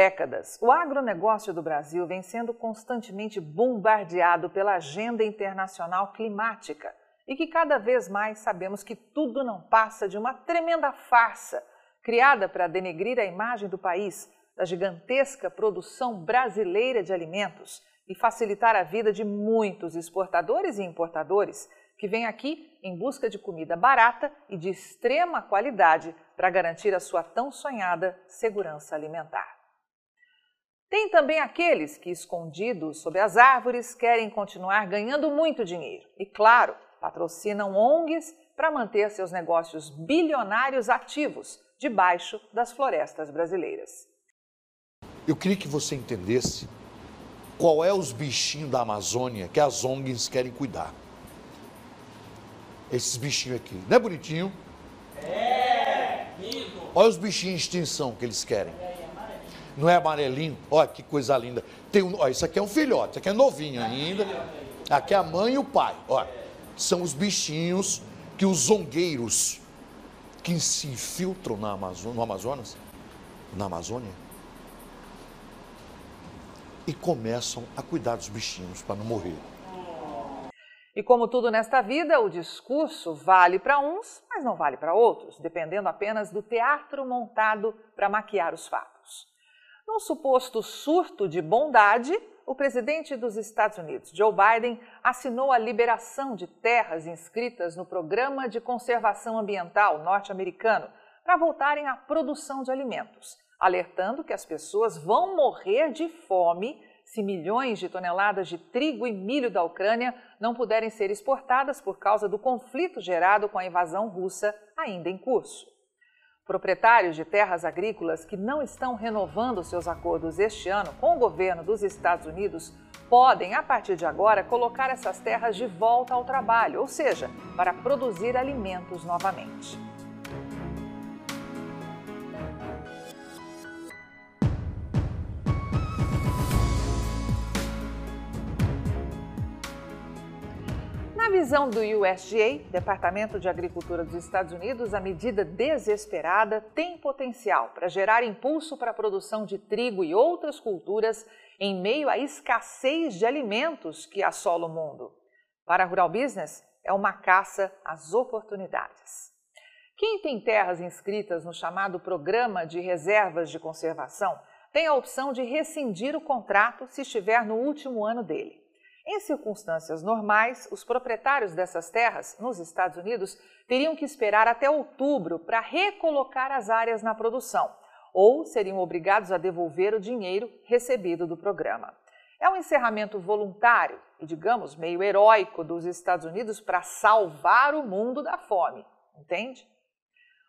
décadas, o agronegócio do Brasil vem sendo constantemente bombardeado pela agenda internacional climática e que cada vez mais sabemos que tudo não passa de uma tremenda farsa criada para denegrir a imagem do país, da gigantesca produção brasileira de alimentos e facilitar a vida de muitos exportadores e importadores que vêm aqui em busca de comida barata e de extrema qualidade para garantir a sua tão sonhada segurança alimentar. Tem também aqueles que, escondidos sob as árvores, querem continuar ganhando muito dinheiro e, claro, patrocinam ONGs para manter seus negócios bilionários ativos debaixo das florestas brasileiras. Eu queria que você entendesse qual é os bichinhos da Amazônia que as ONGs querem cuidar. Esses bichinhos aqui. Não é bonitinho? É, lindo. Olha os bichinhos em extinção que eles querem. Não é amarelinho? Olha que coisa linda. Tem um, olha, isso aqui é um filhote, isso aqui é novinho ainda. Aqui é a mãe e o pai. Olha, são os bichinhos que os zongueiros que se infiltram na Amazônia, no Amazonas, na Amazônia, e começam a cuidar dos bichinhos para não morrer. E como tudo nesta vida, o discurso vale para uns, mas não vale para outros, dependendo apenas do teatro montado para maquiar os fatos. Num suposto surto de bondade, o presidente dos Estados Unidos, Joe Biden, assinou a liberação de terras inscritas no Programa de Conservação Ambiental norte-americano para voltarem à produção de alimentos, alertando que as pessoas vão morrer de fome se milhões de toneladas de trigo e milho da Ucrânia não puderem ser exportadas por causa do conflito gerado com a invasão russa ainda em curso. Proprietários de terras agrícolas que não estão renovando seus acordos este ano com o governo dos Estados Unidos podem, a partir de agora, colocar essas terras de volta ao trabalho, ou seja, para produzir alimentos novamente. Na visão do USDA, Departamento de Agricultura dos Estados Unidos, a medida desesperada tem potencial para gerar impulso para a produção de trigo e outras culturas em meio à escassez de alimentos que assola o mundo. Para a Rural Business, é uma caça às oportunidades. Quem tem terras inscritas no chamado Programa de Reservas de Conservação tem a opção de rescindir o contrato se estiver no último ano dele. Em circunstâncias normais, os proprietários dessas terras nos Estados Unidos teriam que esperar até outubro para recolocar as áreas na produção, ou seriam obrigados a devolver o dinheiro recebido do programa. É um encerramento voluntário e, digamos, meio heróico dos Estados Unidos para salvar o mundo da fome, entende?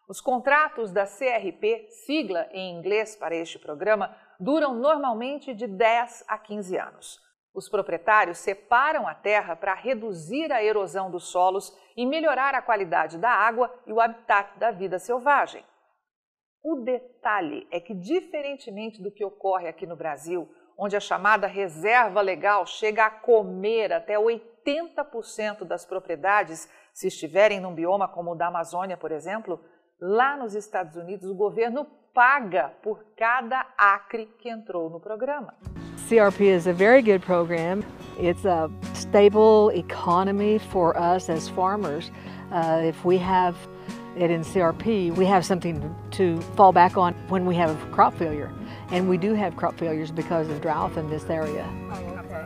Os contratos da CRP, sigla em inglês para este programa, duram normalmente de 10 a 15 anos. Os proprietários separam a terra para reduzir a erosão dos solos e melhorar a qualidade da água e o habitat da vida selvagem. O detalhe é que, diferentemente do que ocorre aqui no Brasil, onde a chamada reserva legal chega a comer até 80% das propriedades, se estiverem num bioma como o da Amazônia, por exemplo, lá nos Estados Unidos o governo paga por cada acre que entrou no programa. CRP is a very good program. It's a stable economy for us as farmers. Uh, if we have it in CRP, we have something to fall back on when we have a crop failure. And we do have crop failures because of drought in this area.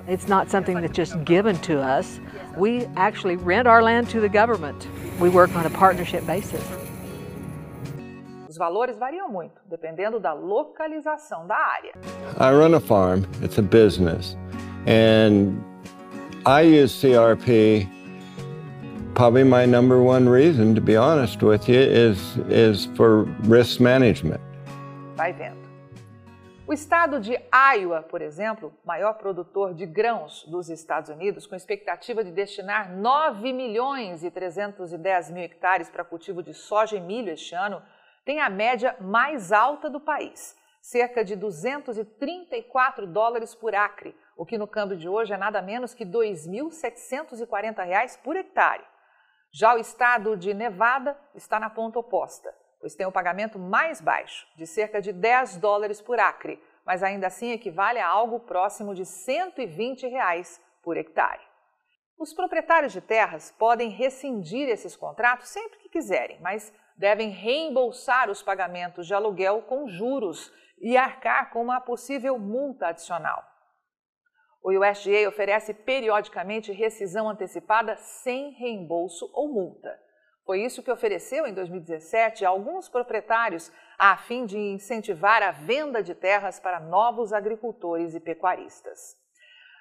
It's not something that's just given to us. We actually rent our land to the government. We work on a partnership basis. Os valores variam muito, dependendo da localização da área. I run a farm, it's a business, and I use CRP. Probably my number one reason, to be honest with you, is, is for risk management. Vai vendo. O estado de Iowa, por exemplo, maior produtor de grãos dos Estados Unidos, com expectativa de destinar 9 milhões e 310 mil hectares para cultivo de soja e milho este ano, tem a média mais alta do país, cerca de 234 dólares por acre, o que no câmbio de hoje é nada menos que R$ 2.740 por hectare. Já o estado de Nevada está na ponta oposta, pois tem o pagamento mais baixo, de cerca de 10 dólares por acre, mas ainda assim equivale a algo próximo de 120 reais por hectare. Os proprietários de terras podem rescindir esses contratos sempre que quiserem, mas devem reembolsar os pagamentos de aluguel com juros e arcar com uma possível multa adicional. O USDA oferece periodicamente rescisão antecipada sem reembolso ou multa. Foi isso que ofereceu em 2017 a alguns proprietários a fim de incentivar a venda de terras para novos agricultores e pecuaristas.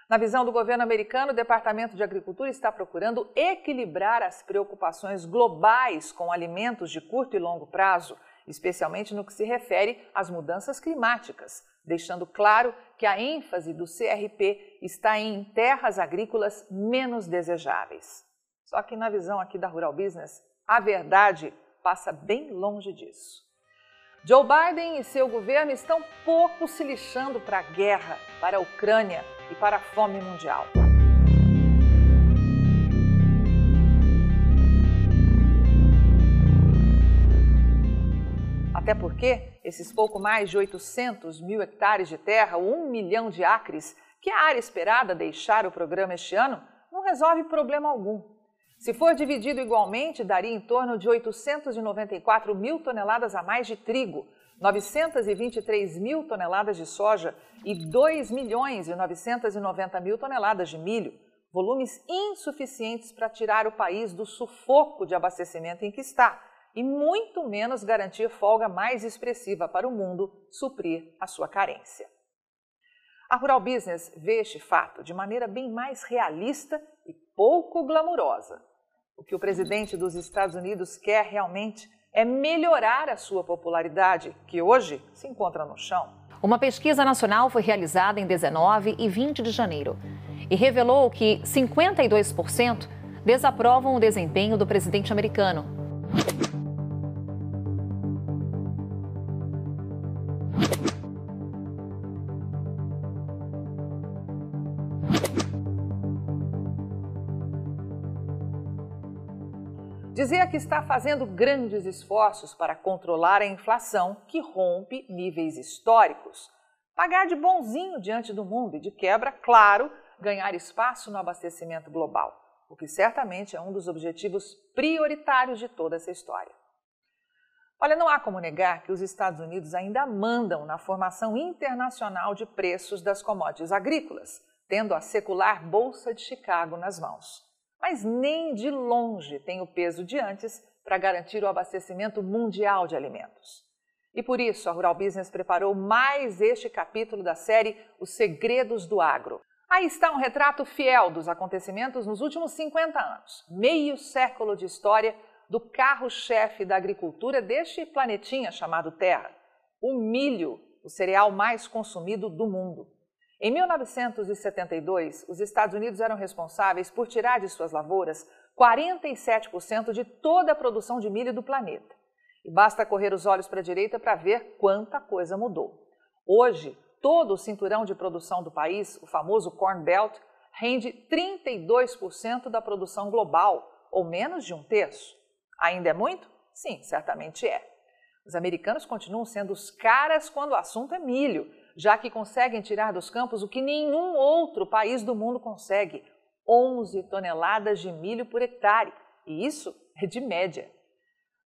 Na visão do governo americano, o Departamento de Agricultura está procurando equilibrar as preocupações globais com alimentos de curto e longo prazo, especialmente no que se refere às mudanças climáticas, deixando claro que a ênfase do CRP está em terras agrícolas menos desejáveis. Só que na visão aqui da Rural Business, a verdade passa bem longe disso. Joe Biden e seu governo estão pouco se lixando para a guerra, para a Ucrânia e para a fome mundial. Até porque esses pouco mais de 800 mil hectares de terra, ou um milhão de acres, que é a área esperada deixar o programa este ano, não resolve problema algum. Se for dividido igualmente, daria em torno de 894 mil toneladas a mais de trigo, 923 mil toneladas de soja e 2 milhões e 990 mil toneladas de milho, volumes insuficientes para tirar o país do sufoco de abastecimento em que está e muito menos garantir folga mais expressiva para o mundo suprir a sua carência. A Rural Business vê este fato de maneira bem mais realista e pouco glamurosa. O que o presidente dos Estados Unidos quer realmente é melhorar a sua popularidade, que hoje se encontra no chão. Uma pesquisa nacional foi realizada em 19 e 20 de janeiro e revelou que 52% desaprovam o desempenho do presidente americano. Dizia que está fazendo grandes esforços para controlar a inflação que rompe níveis históricos. Pagar de bonzinho diante do mundo e, de quebra, claro, ganhar espaço no abastecimento global, o que certamente é um dos objetivos prioritários de toda essa história. Olha, não há como negar que os Estados Unidos ainda mandam na formação internacional de preços das commodities agrícolas, tendo a secular Bolsa de Chicago nas mãos mas nem de longe tem o peso de antes para garantir o abastecimento mundial de alimentos. E por isso a Rural Business preparou mais este capítulo da série Os Segredos do Agro. Aí está um retrato fiel dos acontecimentos nos últimos 50 anos, meio século de história do carro-chefe da agricultura deste planetinha chamado Terra, o milho, o cereal mais consumido do mundo. Em 1972, os Estados Unidos eram responsáveis por tirar de suas lavouras 47% de toda a produção de milho do planeta. E basta correr os olhos para a direita para ver quanta coisa mudou. Hoje, todo o cinturão de produção do país, o famoso Corn Belt, rende 32% da produção global, ou menos de um terço. Ainda é muito? Sim, certamente é. Os americanos continuam sendo os caras quando o assunto é milho, já que conseguem tirar dos campos o que nenhum outro país do mundo consegue: 11 toneladas de milho por hectare. E isso é de média.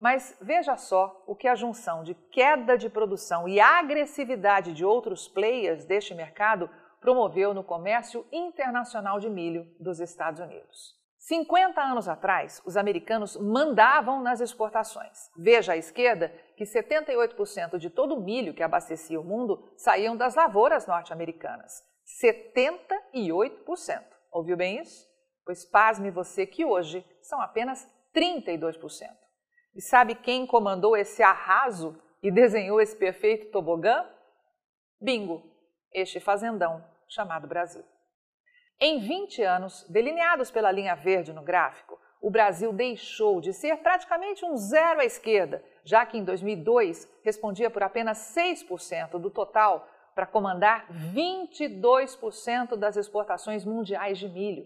Mas veja só o que a junção de queda de produção e agressividade de outros players deste mercado promoveu no comércio internacional de milho dos Estados Unidos. 50 anos atrás, os americanos mandavam nas exportações. Veja à esquerda que 78% de todo o milho que abastecia o mundo saíam das lavouras norte-americanas. 78%. Ouviu bem isso? Pois pasme você que hoje são apenas 32%. E sabe quem comandou esse arraso e desenhou esse perfeito tobogã? Bingo, este fazendão chamado Brasil. Em 20 anos, delineados pela linha verde no gráfico, o Brasil deixou de ser praticamente um zero à esquerda, já que em 2002 respondia por apenas 6% do total para comandar 22% das exportações mundiais de milho.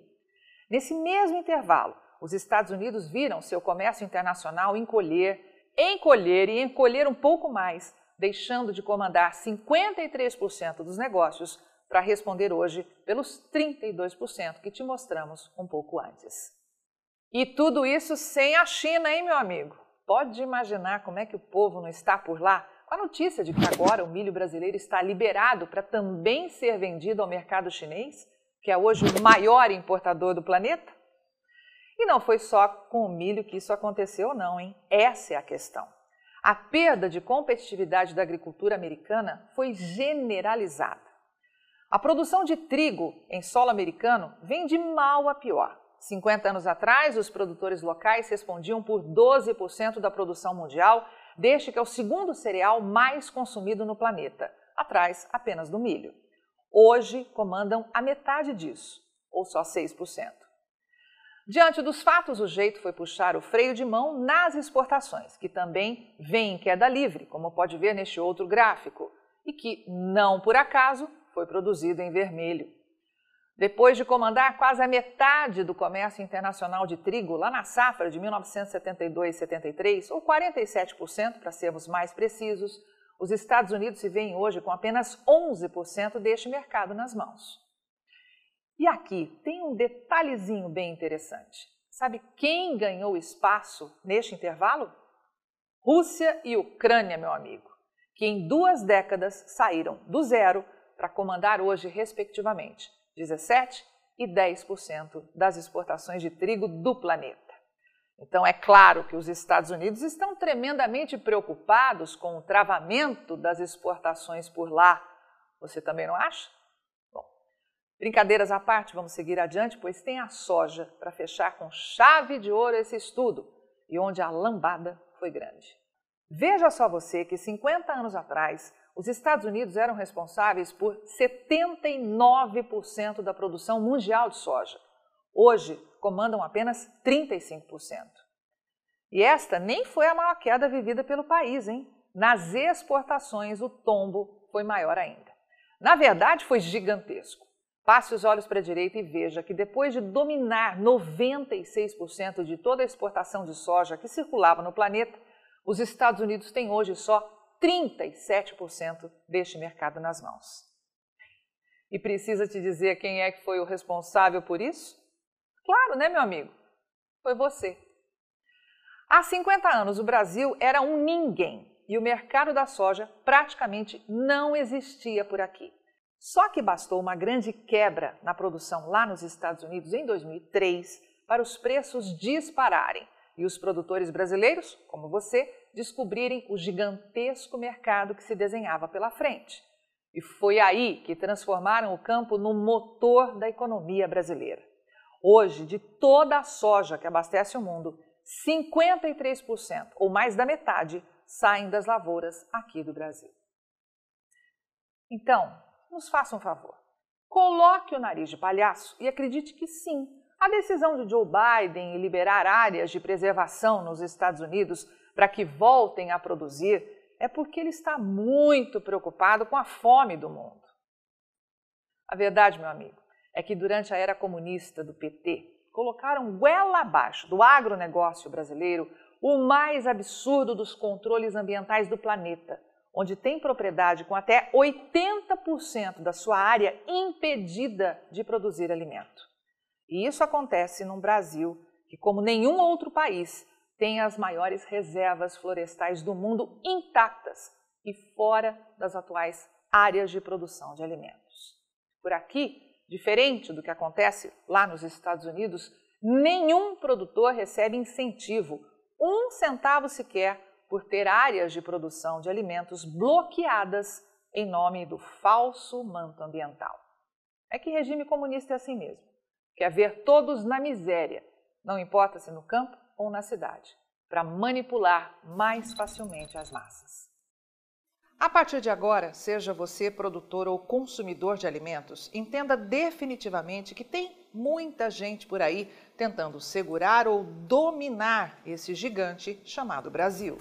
Nesse mesmo intervalo, os Estados Unidos viram seu comércio internacional encolher, encolher e encolher um pouco mais, deixando de comandar 53% dos negócios para responder hoje pelos 32% que te mostramos um pouco antes. E tudo isso sem a China, hein, meu amigo? Pode imaginar como é que o povo não está por lá com a notícia de que agora o milho brasileiro está liberado para também ser vendido ao mercado chinês, que é hoje o maior importador do planeta? E não foi só com o milho que isso aconteceu, não, hein? Essa é a questão. A perda de competitividade da agricultura americana foi generalizada. A produção de trigo em solo americano vem de mal a pior. 50 anos atrás, os produtores locais respondiam por 12% da produção mundial, deste que é o segundo cereal mais consumido no planeta, atrás apenas do milho. Hoje comandam a metade disso, ou só 6%. Diante dos fatos, o jeito foi puxar o freio de mão nas exportações, que também vem em queda livre, como pode ver neste outro gráfico, e que, não por acaso, foi produzido em vermelho. Depois de comandar quase a metade do comércio internacional de trigo lá na safra de 1972-73, ou 47% para sermos mais precisos, os Estados Unidos se veem hoje com apenas 11% deste mercado nas mãos. E aqui tem um detalhezinho bem interessante. Sabe quem ganhou espaço neste intervalo? Rússia e Ucrânia, meu amigo, que em duas décadas saíram do zero para comandar hoje, respectivamente, 17% e 10% das exportações de trigo do planeta. Então, é claro que os Estados Unidos estão tremendamente preocupados com o travamento das exportações por lá. Você também não acha? Brincadeiras à parte, vamos seguir adiante, pois tem a soja para fechar com chave de ouro esse estudo e onde a lambada foi grande. Veja só você que 50 anos atrás, os Estados Unidos eram responsáveis por 79% da produção mundial de soja. Hoje, comandam apenas 35%. E esta nem foi a maior queda vivida pelo país, hein? Nas exportações, o tombo foi maior ainda. Na verdade, foi gigantesco. Passe os olhos para a direita e veja que depois de dominar 96% de toda a exportação de soja que circulava no planeta, os Estados Unidos têm hoje só 37% deste mercado nas mãos. E precisa te dizer quem é que foi o responsável por isso? Claro, né, meu amigo? Foi você. Há 50 anos, o Brasil era um ninguém e o mercado da soja praticamente não existia por aqui. Só que bastou uma grande quebra na produção lá nos Estados Unidos em 2003 para os preços dispararem e os produtores brasileiros, como você, descobrirem o gigantesco mercado que se desenhava pela frente. E foi aí que transformaram o campo no motor da economia brasileira. Hoje, de toda a soja que abastece o mundo, 53% ou mais da metade saem das lavouras aqui do Brasil. Então, nos faça um favor. Coloque o nariz de palhaço e acredite que sim, a decisão de Joe Biden em liberar áreas de preservação nos Estados Unidos para que voltem a produzir é porque ele está muito preocupado com a fome do mundo. A verdade, meu amigo, é que durante a era comunista do PT, colocaram goela abaixo do agronegócio brasileiro o mais absurdo dos controles ambientais do planeta onde tem propriedade com até 80% da sua área impedida de produzir alimento. E isso acontece num Brasil que, como nenhum outro país, tem as maiores reservas florestais do mundo intactas e fora das atuais áreas de produção de alimentos. Por aqui, diferente do que acontece lá nos Estados Unidos, nenhum produtor recebe incentivo, um centavo sequer, por ter áreas de produção de alimentos bloqueadas em nome do falso manto ambiental. É que regime comunista é assim mesmo. Quer ver todos na miséria, não importa se no campo ou na cidade, para manipular mais facilmente as massas. A partir de agora, seja você produtor ou consumidor de alimentos, entenda definitivamente que tem muita gente por aí tentando segurar ou dominar esse gigante chamado Brasil.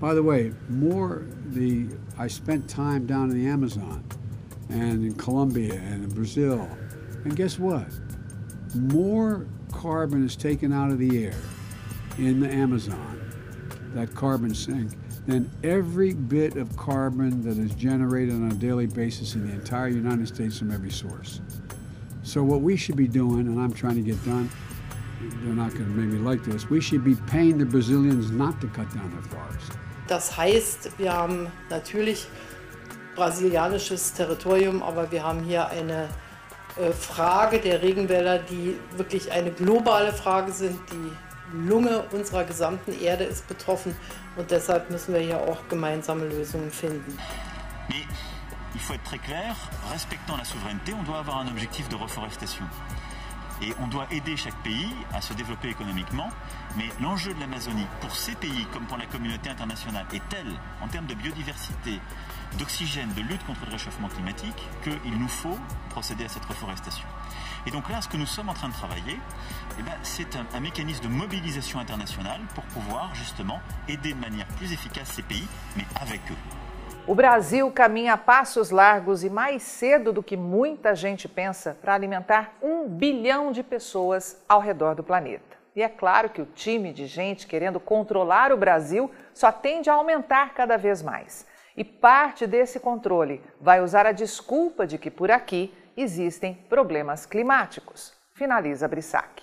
By the way, more the I spent time down in the Amazon and in Colombia and in Brazil. And guess what? More carbon is taken out of the air in the Amazon, that carbon sink, than every bit of carbon that is generated on a daily basis in the entire United States from every source. So what we should be doing, and I'm trying to get done, they're not going to make me like this, we should be paying the Brazilians not to cut down their forests. Das heißt, wir haben natürlich brasilianisches Territorium, aber wir haben hier eine äh, Frage der Regenwälder, die wirklich eine globale Frage sind. Die Lunge unserer gesamten Erde ist betroffen und deshalb müssen wir hier auch gemeinsame Lösungen finden. Mais il faut être très clair, respectant la souveraineté, on doit avoir un objectif de reforestation. Et on doit aider chaque pays à se développer économiquement, mais l'enjeu de l'Amazonie, pour ces pays comme pour la communauté internationale, est tel, en termes de biodiversité, d'oxygène, de lutte contre le réchauffement climatique, qu'il nous faut procéder à cette reforestation. Et donc là, ce que nous sommes en train de travailler, eh ben, c'est un, un mécanisme de mobilisation internationale pour pouvoir justement aider de manière plus efficace ces pays, mais avec eux. O Brasil caminha a passos largos e mais cedo do que muita gente pensa para alimentar um bilhão de pessoas ao redor do planeta. E é claro que o time de gente querendo controlar o Brasil só tende a aumentar cada vez mais. E parte desse controle vai usar a desculpa de que por aqui existem problemas climáticos. Finaliza Brissac.